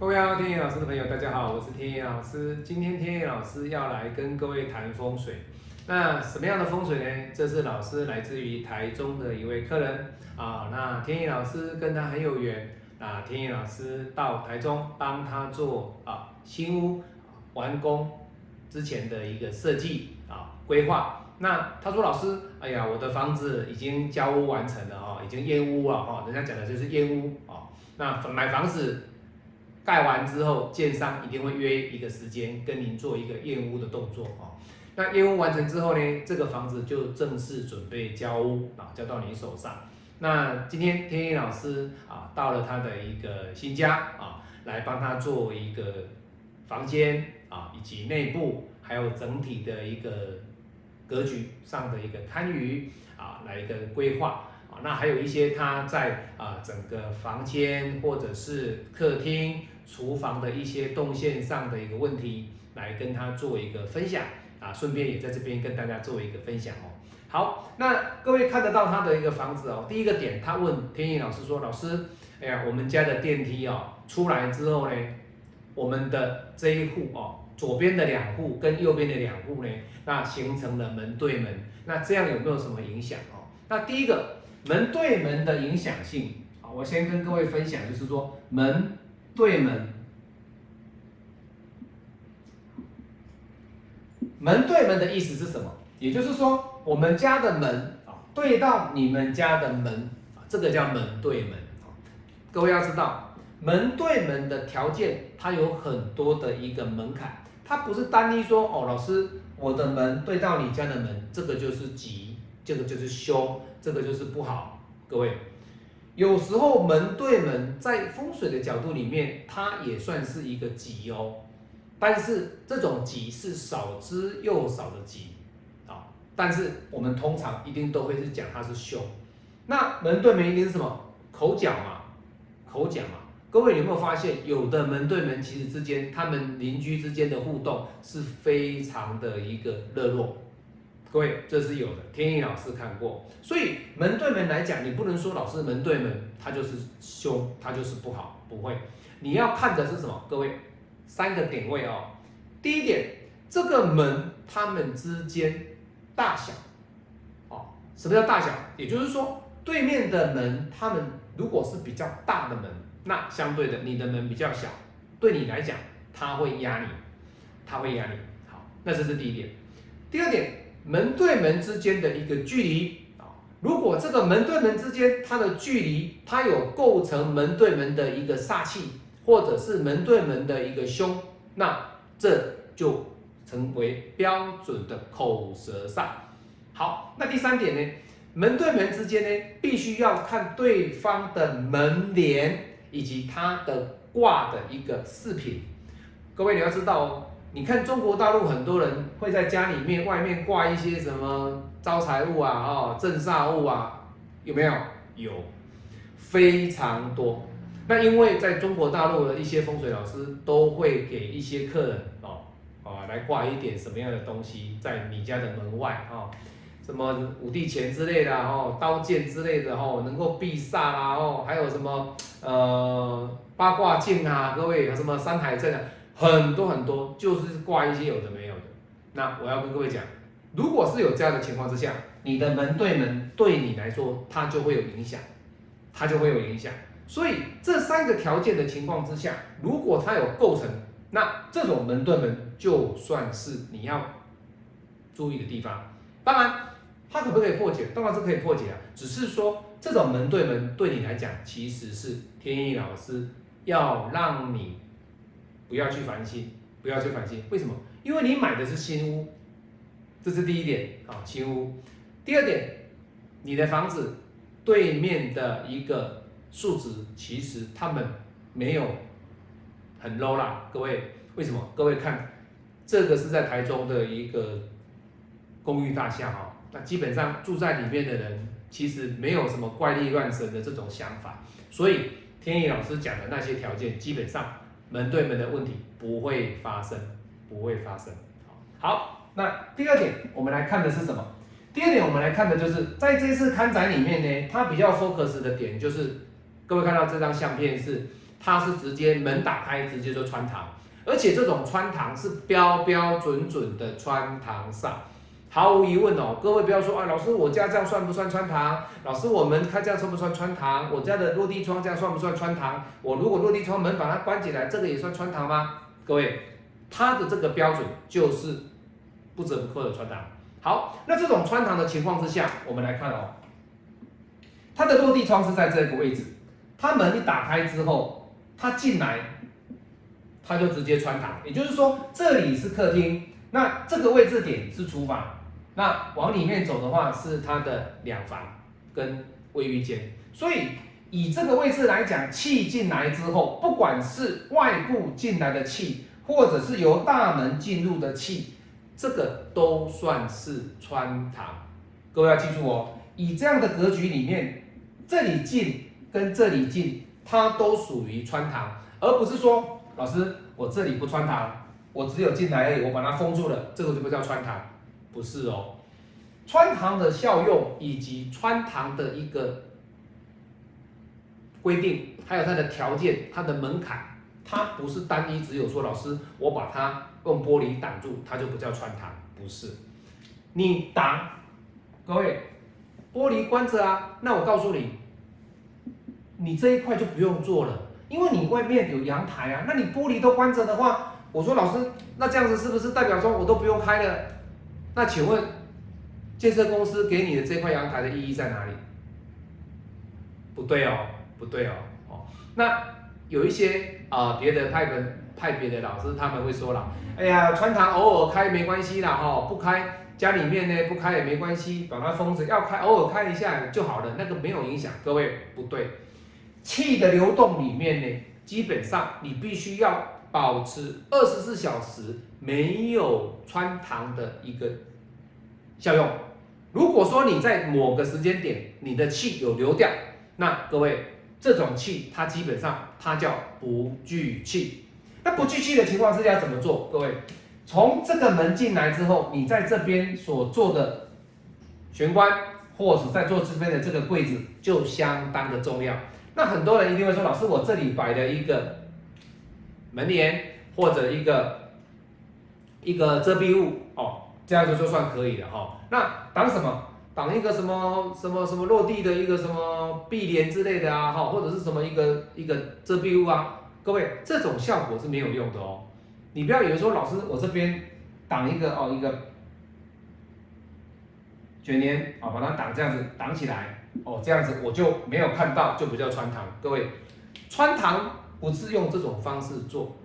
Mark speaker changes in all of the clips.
Speaker 1: 各位天意老师的朋友，大家好，我是天野老师。今天天野老师要来跟各位谈风水。那什么样的风水呢？这是老师来自于台中的一位客人啊。那天野老师跟他很有缘啊。天野老师到台中帮他做啊新屋完工之前的一个设计啊规划。那他说老师，哎呀，我的房子已经交屋完成了哦，已经验屋了哈。人家讲的就是验屋啊。那买房子。盖完之后，建商一定会约一个时间跟您做一个验屋的动作啊。那验屋完成之后呢，这个房子就正式准备交屋啊，交到您手上。那今天天一老师啊，到了他的一个新家啊，来帮他做一个房间啊，以及内部还有整体的一个格局上的一个堪舆啊，来一个规划啊。那还有一些他在啊整个房间或者是客厅。厨房的一些动线上的一个问题，来跟他做一个分享啊，顺便也在这边跟大家做一个分享哦。好，那各位看得到他的一个房子哦。第一个点，他问天意老师说：“老师，哎呀，我们家的电梯哦，出来之后呢，我们的这一户哦，左边的两户跟右边的两户呢，那形成了门对门，那这样有没有什么影响哦？那第一个门对门的影响性啊，我先跟各位分享，就是说门。对门，门对门的意思是什么？也就是说，我们家的门啊，对到你们家的门，这个叫门对门各位要知道，门对门的条件，它有很多的一个门槛，它不是单一说哦，老师，我的门对到你家的门，这个就是吉，这个就是凶，这个就是不好。各位。有时候门对门，在风水的角度里面，它也算是一个吉哦。但是这种吉是少之又少的吉啊。但是我们通常一定都会是讲它是凶。那门对门一定是什么？口角嘛，口角嘛。各位有没有发现，有的门对门其实之间，他们邻居之间的互动是非常的一个热络。各位，这是有的，天意老师看过，所以门对门来讲，你不能说老师门对门，它就是凶，它就是不好，不会。你要看的是什么？各位，三个点位哦。第一点，这个门它们之间大小，哦，什么叫大小？也就是说，对面的门，他们如果是比较大的门，那相对的，你的门比较小，对你来讲，它会压你，它会压你。好，那这是第一点。第二点。门对门之间的一个距离啊，如果这个门对门之间它的距离，它有构成门对门的一个煞气，或者是门对门的一个凶，那这就成为标准的口舌煞。好，那第三点呢，门对门之间呢，必须要看对方的门帘以及它的挂的一个饰品。各位你要知道哦。你看中国大陆很多人会在家里面外面挂一些什么招财物啊、哦镇煞物啊，有没有？有，非常多。那因为在中国大陆的一些风水老师都会给一些客人哦啊来挂一点什么样的东西在你家的门外哦，什么五帝钱之类的哦，刀剑之类的哦，能够避煞啦哦，还有什么呃八卦镜啊，各位有什么山海镇啊？很多很多，就是挂一些有的没有的。那我要跟各位讲，如果是有这样的情况之下，你的门对门对你来说，它就会有影响，它就会有影响。所以这三个条件的情况之下，如果它有构成，那这种门对门就算是你要注意的地方。当然，它可不可以破解？当然是可以破解啊。只是说这种门对门对你来讲，其实是天意老师要让你。不要去烦心，不要去烦心。为什么？因为你买的是新屋，这是第一点啊，新屋。第二点，你的房子对面的一个数值，其实他们没有很 low 啦。各位，为什么？各位看，这个是在台中的一个公寓大厦哈，那基本上住在里面的人，其实没有什么怪力乱神的这种想法。所以天意老师讲的那些条件，基本上。门对门的问题不会发生，不会发生。好，那第二点我们来看的是什么？第二点我们来看的就是在这次刊展里面呢，它比较 focus 的点就是，各位看到这张相片是，它是直接门打开直接就穿堂，而且这种穿堂是标标准准的穿堂煞。毫无疑问哦，各位不要说啊，老师我家这样算不算穿堂？老师我们开这样算不算穿堂？我家的落地窗这样算不算穿堂？我如果落地窗门把它关起来，这个也算穿堂吗？各位，它的这个标准就是不折不扣的穿堂。好，那这种穿堂的情况之下，我们来看哦，它的落地窗是在这个位置，它门一打开之后，它进来，它就直接穿堂，也就是说这里是客厅，那这个位置点是厨房。那往里面走的话，是它的两房跟卫浴间，所以以这个位置来讲，气进来之后，不管是外部进来的气，或者是由大门进入的气，这个都算是穿堂。各位要记住哦，以这样的格局里面，这里进跟这里进，它都属于穿堂，而不是说老师我这里不穿堂，我只有进来而已，我把它封住了，这个就不叫穿堂。不是哦，穿堂的效用以及穿堂的一个规定，还有它的条件、它的门槛，它不是单一只有说老师我把它用玻璃挡住，它就不叫穿堂，不是。你挡，各位，玻璃关着啊，那我告诉你，你这一块就不用做了，因为你外面有阳台啊，那你玻璃都关着的话，我说老师，那这样子是不是代表说我都不用开了？那请问，建设公司给你的这块阳台的意义在哪里？不对哦，不对哦，哦，那有一些啊别的派本派别的老师他们会说了，哎呀，穿堂偶尔开没关系啦，哈，不开家里面呢不开也没关系，把它封着，要开偶尔开一下就好了，那个没有影响。各位不对，气的流动里面呢，基本上你必须要保持二十四小时没有穿堂的一个。效用，如果说你在某个时间点你的气有流掉，那各位这种气它基本上它叫不聚气。那不聚气的情况之下怎么做？各位从这个门进来之后，你在这边所做的玄关，或者在做这边的这个柜子就相当的重要。那很多人一定会说，老师我这里摆了一个门帘或者一个一个遮蔽物哦。这样子就算可以了哈。那挡什么？挡一个什么什么什么落地的一个什么壁帘之类的啊，哈，或者是什么一个一个遮蔽物啊？各位，这种效果是没有用的哦。你不要以为说老师我这边挡一个哦一个卷帘啊，把它挡这样子挡起来哦，这样子我就没有看到，就不叫穿堂。各位，穿堂不是用这种方式做。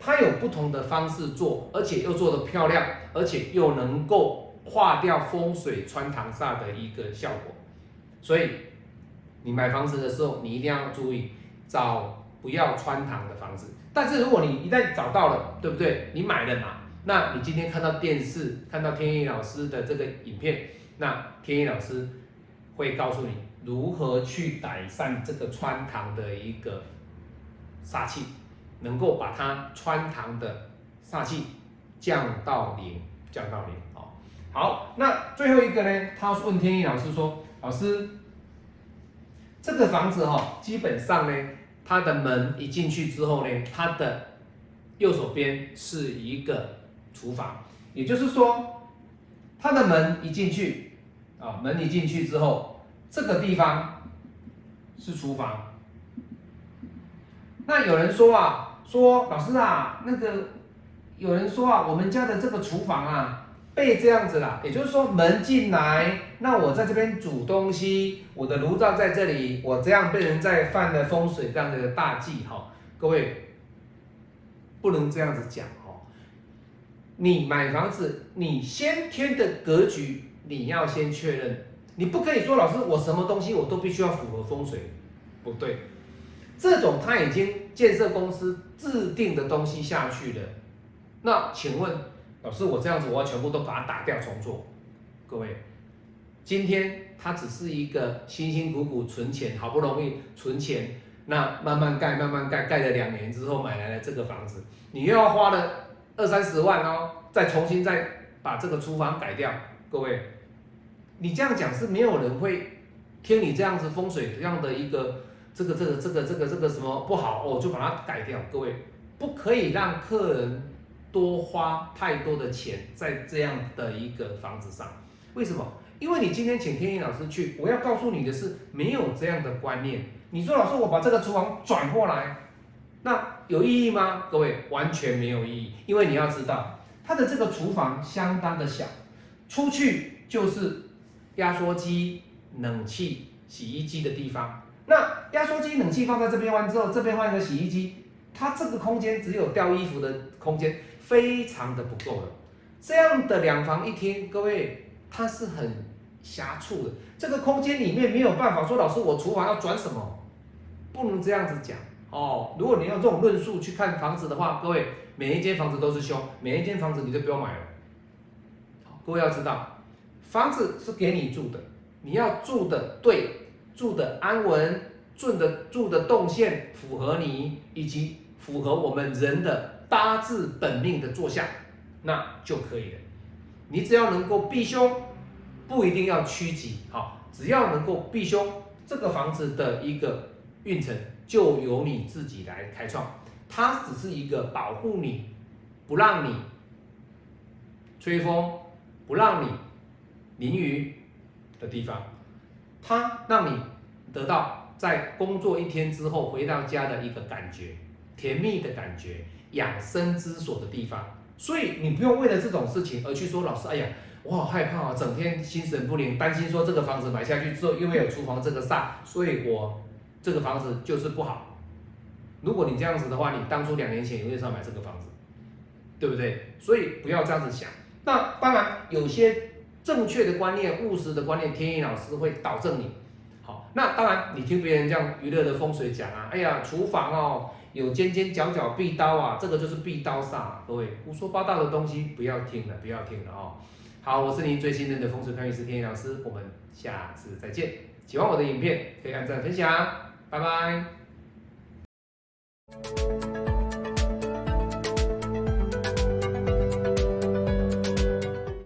Speaker 1: 它有不同的方式做，而且又做的漂亮，而且又能够化掉风水穿堂煞的一个效果。所以你买房子的时候，你一定要注意找不要穿堂的房子。但是如果你一旦找到了，对不对？你买了嘛？那你今天看到电视，看到天意老师的这个影片，那天意老师会告诉你如何去改善这个穿堂的一个煞气。能够把它穿堂的煞气降到零，降到零哦。好，那最后一个呢？他问天意老师说：“老师，这个房子哈，基本上呢，它的门一进去之后呢，它的右手边是一个厨房，也就是说，它的门一进去啊，门一进去之后，这个地方是厨房。那有人说啊。”说老师啊，那个有人说啊，我们家的这个厨房啊被这样子了，也就是说门进来，那我在这边煮东西，我的炉灶在这里，我这样被人在犯了风水这样的大忌哈，各位不能这样子讲哈，你买房子，你先天的格局你要先确认，你不可以说老师我什么东西我都必须要符合风水，不对。这种他已经建设公司制定的东西下去了，那请问老师，我这样子我要全部都把它打掉重做？各位，今天他只是一个辛辛苦苦存钱，好不容易存钱，那慢慢盖慢慢盖，盖了两年之后买来了这个房子，你又要花了二三十万哦，再重新再把这个厨房改掉，各位，你这样讲是没有人会听你这样子风水这样的一个。这个这个这个这个这个什么不好哦，就把它改掉。各位，不可以让客人多花太多的钱在这样的一个房子上。为什么？因为你今天请天意老师去，我要告诉你的是，没有这样的观念。你说老师，我把这个厨房转过来，那有意义吗？各位，完全没有意义。因为你要知道，它的这个厨房相当的小，出去就是压缩机、冷气、洗衣机的地方。那压缩机、冷气放在这边完之后，这边换一个洗衣机，它这个空间只有吊衣服的空间，非常的不够了。这样的两房一厅，各位，它是很狭促的。这个空间里面没有办法说，老师，我厨房要转什么？不能这样子讲哦。如果你用这种论述去看房子的话，各位每一间房子都是凶，每一间房子你就不用买了。各位要知道，房子是给你住的，你要住的对，住的安稳，住的住的动线符合你，以及符合我们人的八字本命的坐向，那就可以了。你只要能够避凶，不一定要趋吉，好，只要能够避凶，这个房子的一个。运程就由你自己来开创，它只是一个保护你，不让你吹风，不让你淋雨的地方，它让你得到在工作一天之后回到家的一个感觉，甜蜜的感觉，养生之所的地方。所以你不用为了这种事情而去说老师，哎呀，我好害怕啊，整天心神不宁，担心说这个房子买下去之后，因为有厨房这个煞，所以我。这个房子就是不好。如果你这样子的话，你当初两年前为什么要买这个房子？对不对？所以不要这样子想。那当然，有些正确的观念、务实的观念，天意老师会导正你。好，那当然，你听别人这样娱乐的风水讲啊，哎呀，厨房哦有尖尖角角壁刀啊，这个就是壁刀煞。各位胡说八道的东西不要听了，不要听了哦。好，我是您最信任的风水看运师天意老师，我们下次再见。喜欢我的影片，可以按赞分享。拜拜。